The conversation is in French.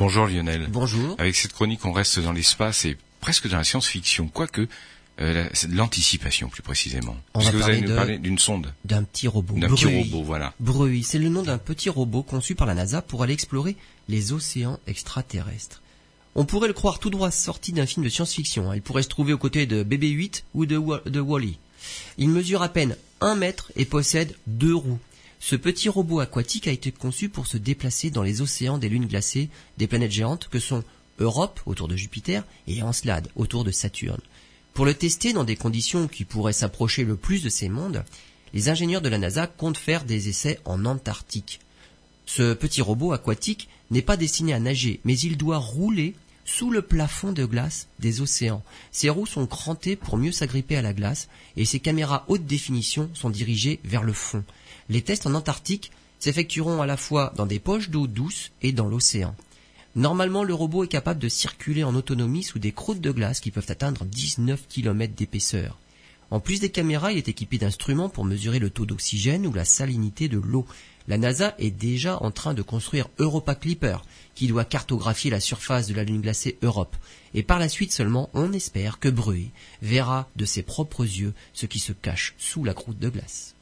Bonjour Lionel. Bonjour. Avec cette chronique, on reste dans l'espace et presque dans la science-fiction, quoique euh, c'est de l'anticipation plus précisément. On Parce va que vous allez nous parler d'une sonde, D'un petit robot. d'un petit Bruy. robot, voilà. Bruy, c'est le nom d'un petit robot conçu par la NASA pour aller explorer les océans extraterrestres. On pourrait le croire tout droit sorti d'un film de science-fiction. hein. Il pourrait se trouver aux côtés de BB-8 ou de, Wa- de Wally. Il mesure à peine un mètre et possède deux roues. Ce petit robot aquatique a été conçu pour se déplacer dans les océans des lunes glacées des planètes géantes que sont Europe autour de Jupiter et Encelade autour de Saturne. Pour le tester dans des conditions qui pourraient s'approcher le plus de ces mondes, les ingénieurs de la NASA comptent faire des essais en Antarctique. Ce petit robot aquatique n'est pas destiné à nager, mais il doit rouler sous le plafond de glace des océans. Ses roues sont crantées pour mieux s'agripper à la glace et ses caméras haute définition sont dirigées vers le fond. Les tests en Antarctique s'effectueront à la fois dans des poches d'eau douce et dans l'océan. Normalement, le robot est capable de circuler en autonomie sous des croûtes de glace qui peuvent atteindre 19 km d'épaisseur. En plus des caméras, il est équipé d'instruments pour mesurer le taux d'oxygène ou la salinité de l'eau. La NASA est déjà en train de construire Europa Clipper, qui doit cartographier la surface de la lune glacée Europe. Et par la suite seulement, on espère que Bruy verra de ses propres yeux ce qui se cache sous la croûte de glace.